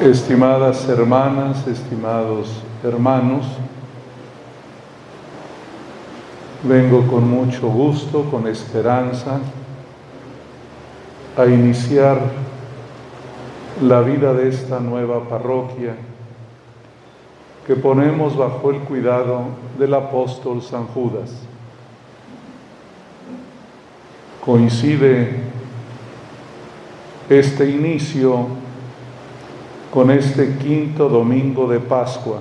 Estimadas hermanas, estimados hermanos, vengo con mucho gusto, con esperanza, a iniciar la vida de esta nueva parroquia que ponemos bajo el cuidado del apóstol San Judas. Coincide este inicio con este quinto domingo de Pascua,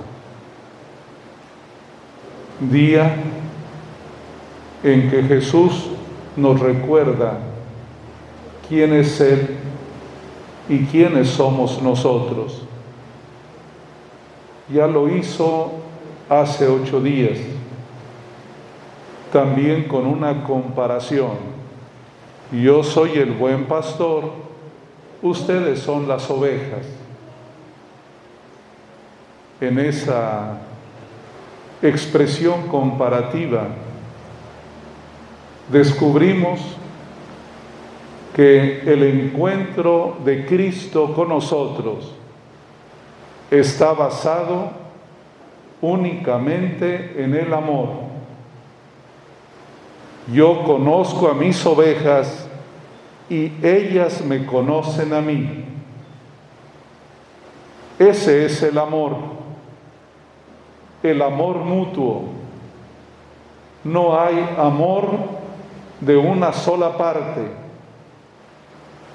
día en que Jesús nos recuerda quién es Él y quiénes somos nosotros. Ya lo hizo hace ocho días, también con una comparación. Yo soy el buen pastor, ustedes son las ovejas en esa expresión comparativa, descubrimos que el encuentro de Cristo con nosotros está basado únicamente en el amor. Yo conozco a mis ovejas y ellas me conocen a mí. Ese es el amor el amor mutuo. No hay amor de una sola parte.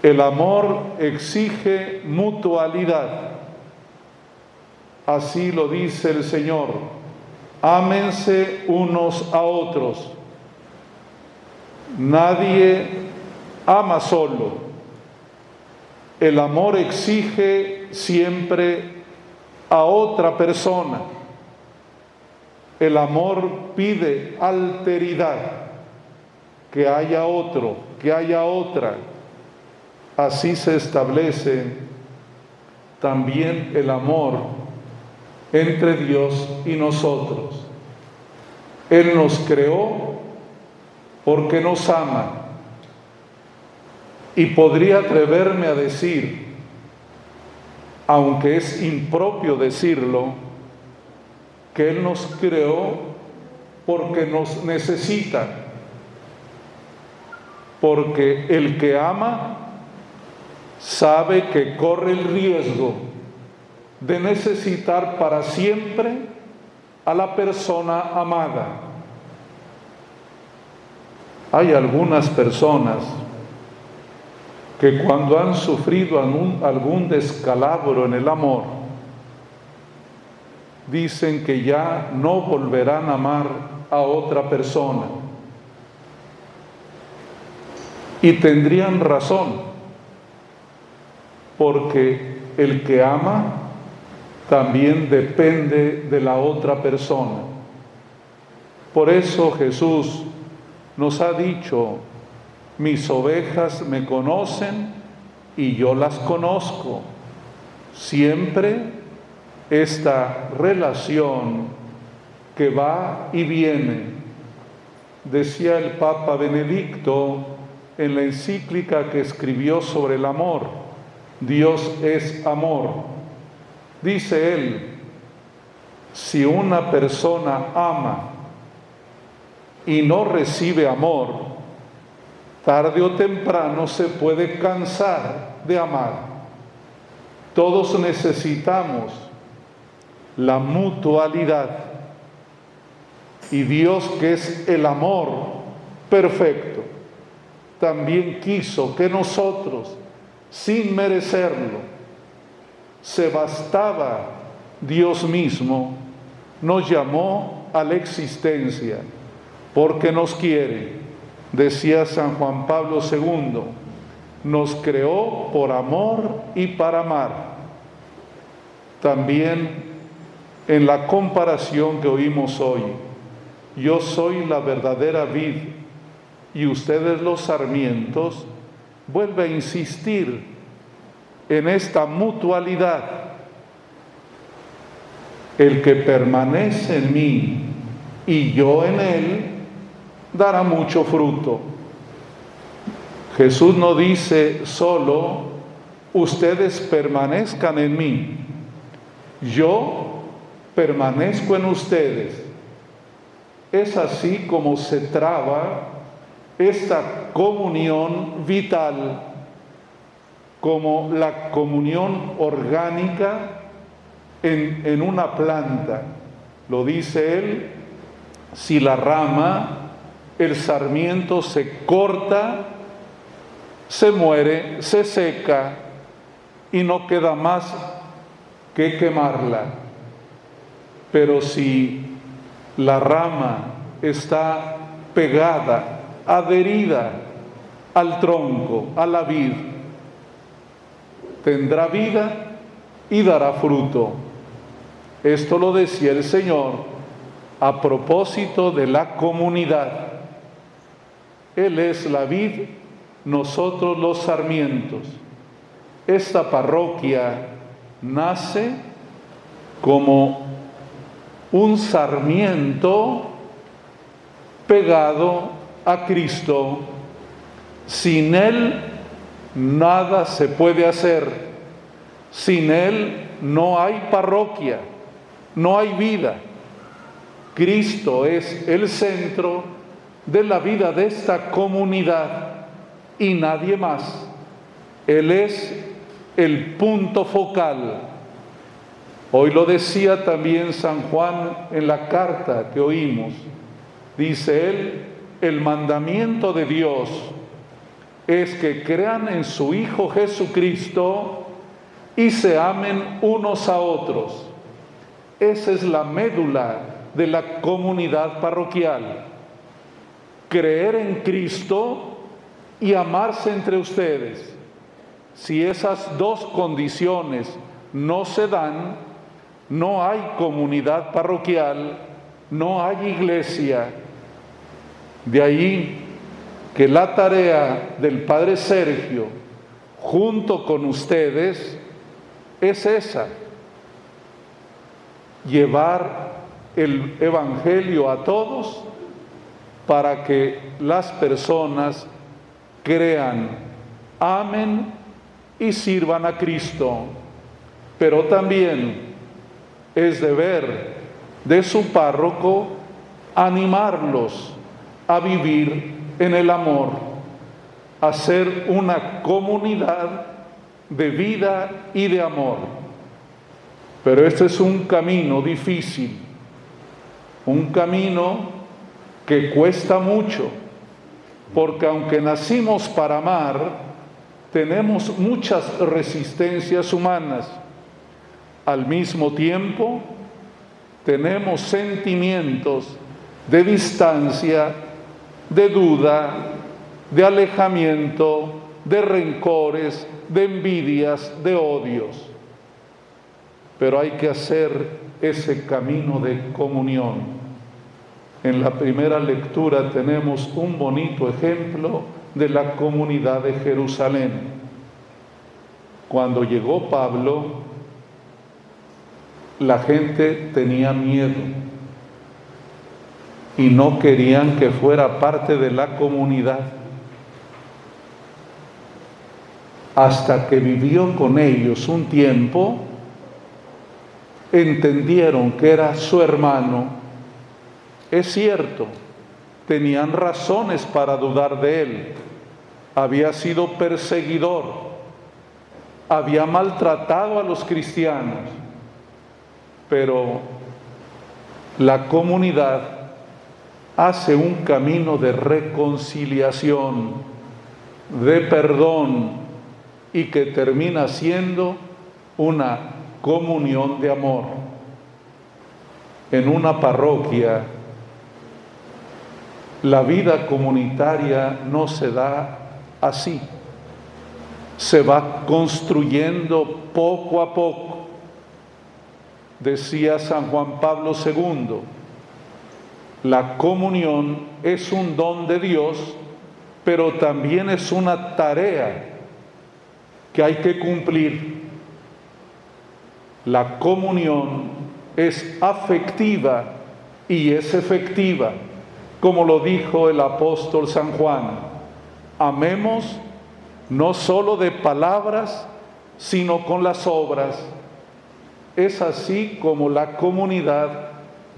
El amor exige mutualidad. Así lo dice el Señor. Ámense unos a otros. Nadie ama solo. El amor exige siempre a otra persona. El amor pide alteridad, que haya otro, que haya otra. Así se establece también el amor entre Dios y nosotros. Él nos creó porque nos ama. Y podría atreverme a decir, aunque es impropio decirlo, que Él nos creó porque nos necesita, porque el que ama sabe que corre el riesgo de necesitar para siempre a la persona amada. Hay algunas personas que cuando han sufrido algún, descalabro en el amor, dicen que ya no volverán a amar a otra persona. Y tendrían razón, porque el que ama también depende de la otra persona. Por eso Jesús nos ha dicho, mis ovejas me conocen y yo las conozco. Siempre esta relación que va y viene. Decía el Papa Benedicto en la encíclica que escribió sobre el amor, Dios es amor. Dice él, si una persona ama y no recibe amor, tarde o temprano se puede cansar de amar. Todos necesitamos la mutualidad. Y Dios, que es el amor perfecto, también quiso que nosotros, sin merecerlo, se bastaba Dios mismo, nos llamó a la existencia, porque nos quiere, decía San Juan Pablo II, nos creó por amor y para amar. También en la comparación que oímos hoy. Yo soy la verdadera vid y ustedes los sarmientos, vuelve a insistir en esta mutualidad. El que permanece en mí y yo en él, dará mucho fruto. Jesús no dice solo ustedes permanezcan en mí, yo permanezco en ustedes. Es así como se traba esta comunión vital, como la comunión orgánica en, en una planta. Lo dice él, si la rama, el sarmiento se corta, se muere, se seca y no queda más que quemarla. Pero si la rama está pegada, adherida al tronco, a la vid, tendrá vida y dará fruto. Esto lo decía el Señor a propósito de la comunidad. Él es la vid, nosotros los sarmientos. Esta parroquia nace como un sarmiento pegado a Cristo. Sin Él nada se puede hacer. Sin Él no hay parroquia, no hay vida. Cristo es el centro de la vida de esta comunidad y nadie más. Él es el punto focal. Hoy lo decía también San Juan en la carta que oímos. Dice él, el mandamiento de Dios es que crean en su Hijo Jesucristo y se amen unos a otros. Esa es la médula de la comunidad parroquial. Creer en Cristo y amarse entre ustedes. Si esas dos condiciones no se dan, no hay comunidad parroquial, no hay iglesia. De ahí que la tarea del Padre Sergio, junto con ustedes, es esa, llevar el Evangelio a todos para que las personas crean, amen y sirvan a Cristo. Pero también es deber de su párroco animarlos a vivir en el amor, a ser una comunidad de vida y de amor. Pero este es un camino difícil, un camino que cuesta mucho, porque aunque nacimos para amar, tenemos muchas resistencias humanas. Al mismo tiempo, tenemos sentimientos de distancia, de duda, de alejamiento, de rencores, de envidias, de odios. Pero hay que hacer ese camino de comunión. En la primera lectura tenemos un bonito ejemplo de la comunidad de Jerusalén. Cuando llegó Pablo, la gente tenía miedo y no querían que fuera parte de la comunidad. Hasta que vivió con ellos un tiempo, entendieron que era su hermano. Es cierto, tenían razones para dudar de él. Había sido perseguidor, había maltratado a los cristianos, pero la comunidad hace un camino de reconciliación, de perdón y que termina siendo una comunión de amor. En una parroquia la vida comunitaria no se da así. Se va construyendo poco a poco. Decía San Juan Pablo II, la comunión es un don de Dios, pero también es una tarea que hay que cumplir. La comunión es afectiva y es efectiva como lo dijo el apóstol San Juan, amemos no solo de palabras, sino con las obras. Es así como la comunidad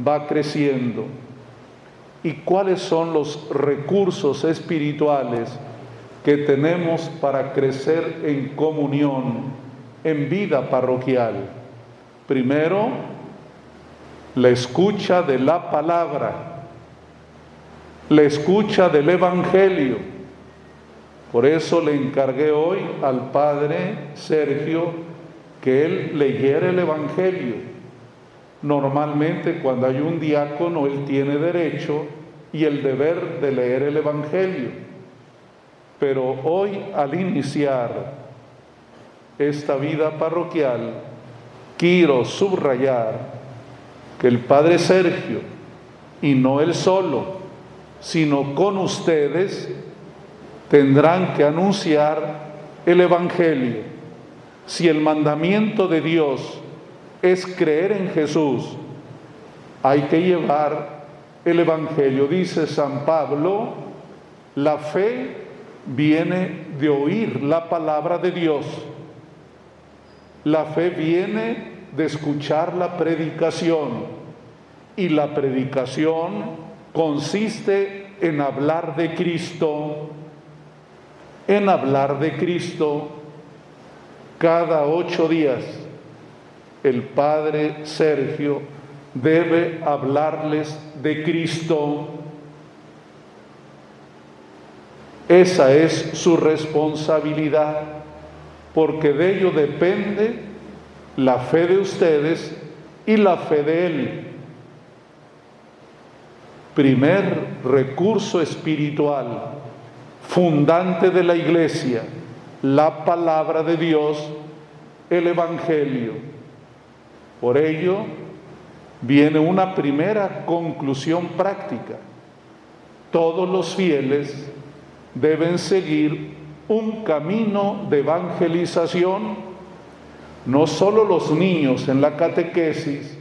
va creciendo. ¿Y cuáles son los recursos espirituales que tenemos para crecer en comunión, en vida parroquial? Primero, la escucha de la palabra, la escucha del Evangelio. Por eso le encargué hoy al Padre Sergio que él leyera el Evangelio. Normalmente cuando hay un diácono, él tiene derecho y el deber de leer el Evangelio. Pero hoy al iniciar esta vida parroquial, quiero subrayar que el Padre Sergio, y no él solo, sino con ustedes, tendrán que anunciar el Evangelio. Si el mandamiento de Dios es creer en Jesús, hay que llevar el Evangelio. Dice San Pablo, la fe viene de oír la palabra de Dios. La fe viene de escuchar la predicación. Y la predicación consiste en hablar de Cristo, en hablar de Cristo cada ocho días. El Padre Sergio debe hablarles de Cristo. Esa es su responsabilidad, porque de ello depende la fe de ustedes y la fe de Él. Primer recurso espiritual, fundante de la iglesia, la palabra de Dios, el Evangelio. Por ello, viene una primera conclusión práctica. Todos los fieles deben seguir un camino de evangelización no solo los niños en la catequesis,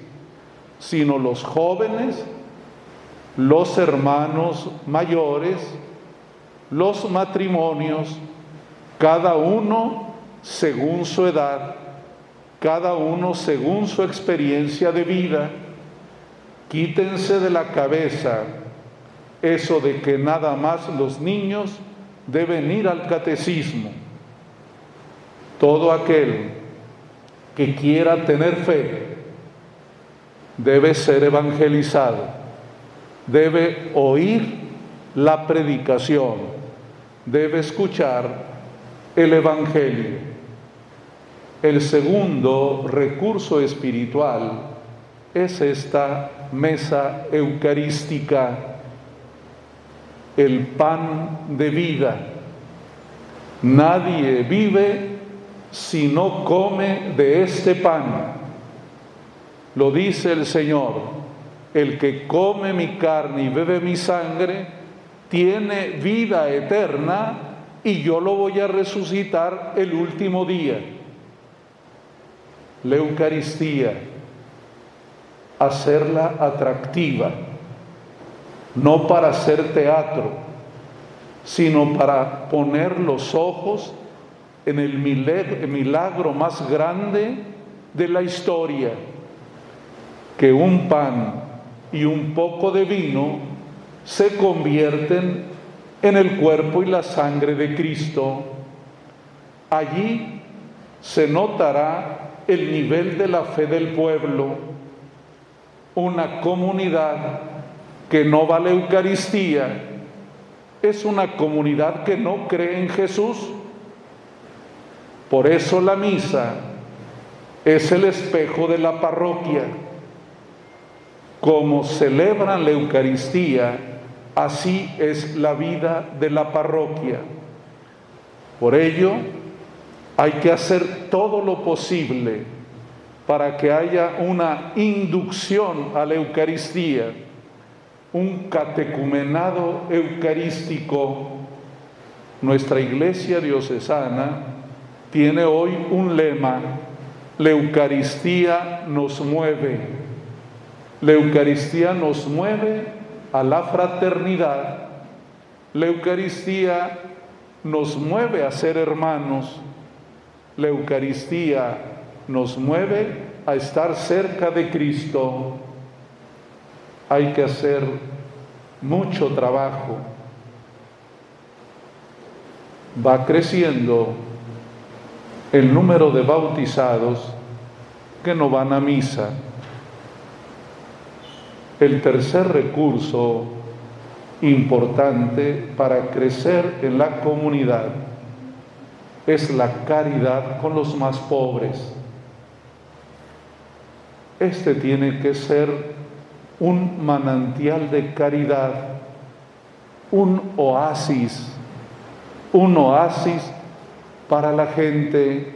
sino los jóvenes, los hermanos mayores, los matrimonios, cada uno según su edad, cada uno según su experiencia de vida. Quítense de la cabeza eso de que nada más los niños deben ir al catecismo. Todo aquel que quiera tener fe debe ser evangelizado, debe oír la predicación, debe escuchar el Evangelio. El segundo recurso espiritual es esta mesa eucarística, el pan de vida. Nadie vive si no come de este pan. Lo dice el Señor, el que come mi carne y bebe mi sangre, tiene vida eterna y yo lo voy a resucitar el último día. La Eucaristía, hacerla atractiva, no para hacer teatro, sino para poner los ojos en el milagro más grande de la historia, que un pan y un poco de vino se convierten en el cuerpo y la sangre de Cristo. Allí se notará el nivel de la fe del pueblo, una comunidad que no va a la Eucaristía, es una comunidad que no cree en Jesús por eso la misa es el espejo de la parroquia. Como celebran la Eucaristía, así es la vida de la parroquia. Por ello, hay que hacer todo lo posible para que haya una inducción a la Eucaristía, un catecumenado eucarístico. Nuestra iglesia diocesana tiene hoy un lema, la Eucaristía nos mueve. La Eucaristía nos mueve a la fraternidad. La Eucaristía nos mueve a ser hermanos. La Eucaristía nos mueve a estar cerca de Cristo. Hay que hacer mucho trabajo. Va creciendo el número de bautizados que no van a misa. El tercer recurso importante para crecer en la comunidad es la caridad con los más pobres. Este tiene que ser un manantial de caridad, un oasis, un oasis para la gente.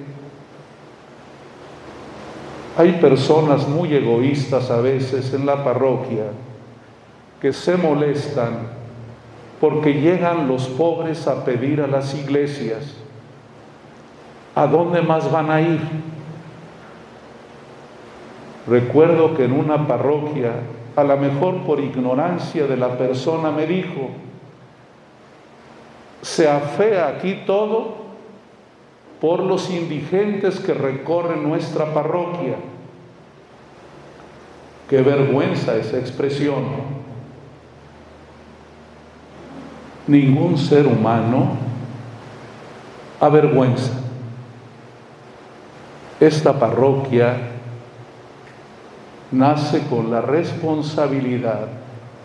Hay personas muy egoístas a veces en la parroquia que se molestan porque llegan los pobres a pedir a las iglesias. ¿A dónde más van a ir? Recuerdo que en una parroquia, a lo mejor por ignorancia de la persona, me dijo, se afea aquí todo por los indigentes que recorren nuestra parroquia. Qué vergüenza esa expresión. Ningún ser humano avergüenza. Esta parroquia nace con la responsabilidad,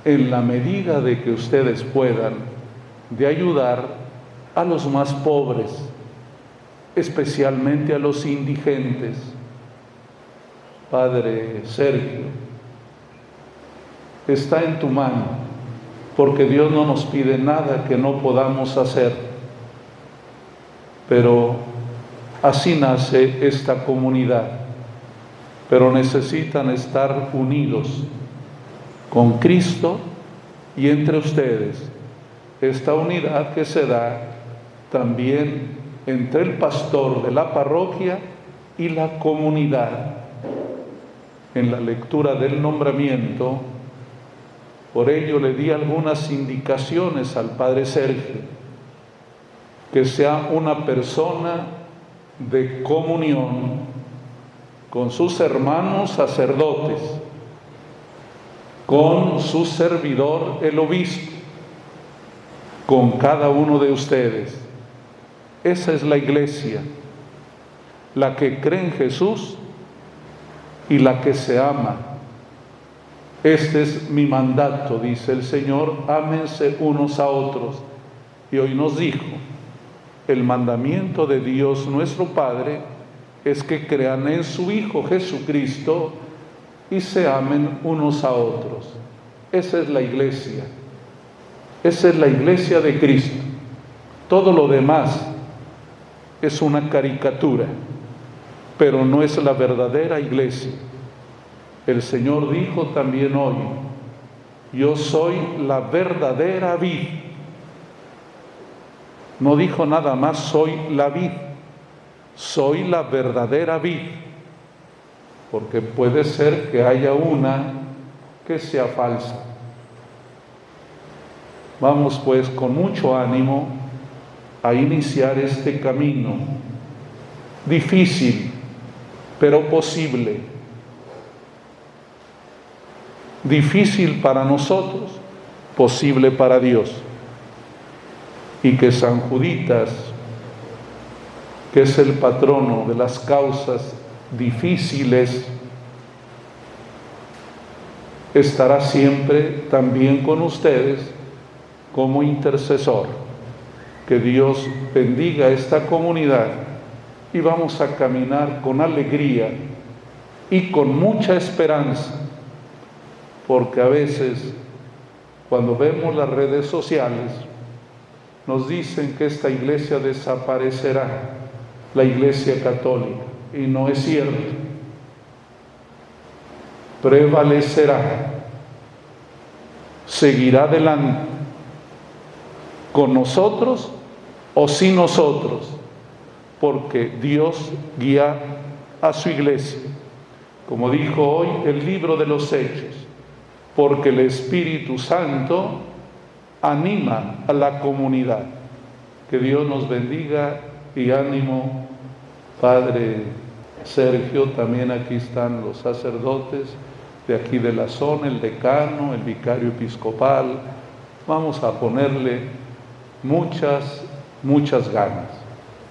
en la medida de que ustedes puedan, de ayudar a los más pobres, especialmente a los indigentes. Padre Sergio, está en tu mano, porque Dios no nos pide nada que no podamos hacer. Pero así nace esta comunidad. Pero necesitan estar unidos con Cristo y entre ustedes. Esta unidad que se da también entre el pastor de la parroquia y la comunidad. En la lectura del nombramiento, por ello le di algunas indicaciones al Padre Sergio, que sea una persona de comunión con sus hermanos sacerdotes, con su servidor el obispo, con cada uno de ustedes esa es la iglesia, la que cree en Jesús y la que se ama. Este es mi mandato, dice el Señor, ámense unos a otros. Y hoy nos dijo, el mandamiento de Dios nuestro Padre es que crean en su Hijo Jesucristo y se amen unos a otros. Esa es la iglesia. Esa es la iglesia de Cristo. Todo lo demás es una caricatura, pero no es la verdadera iglesia. El Señor dijo también hoy, yo soy la verdadera vid. No dijo nada más, soy la vid, soy la verdadera vid, porque puede ser que haya una que sea falsa. Vamos pues con mucho ánimo a iniciar este camino difícil, pero posible. Difícil para nosotros, posible para Dios. Y que San Juditas, que es el patrono de las causas difíciles, estará siempre también con ustedes como intercesor. Que Dios bendiga esta comunidad y vamos a caminar con alegría y con mucha esperanza, porque a veces cuando vemos las redes sociales nos dicen que esta iglesia desaparecerá, la iglesia católica, y no es cierto. Prevalecerá, seguirá adelante con nosotros o sin nosotros, porque Dios guía a su iglesia. Como dijo hoy el libro de los Hechos, porque el Espíritu Santo anima a la comunidad. Que Dios nos bendiga y ánimo Padre Sergio, también aquí están los sacerdotes de aquí de la zona, el decano, el vicario episcopal. Vamos a ponerle muchas, muchas ganas.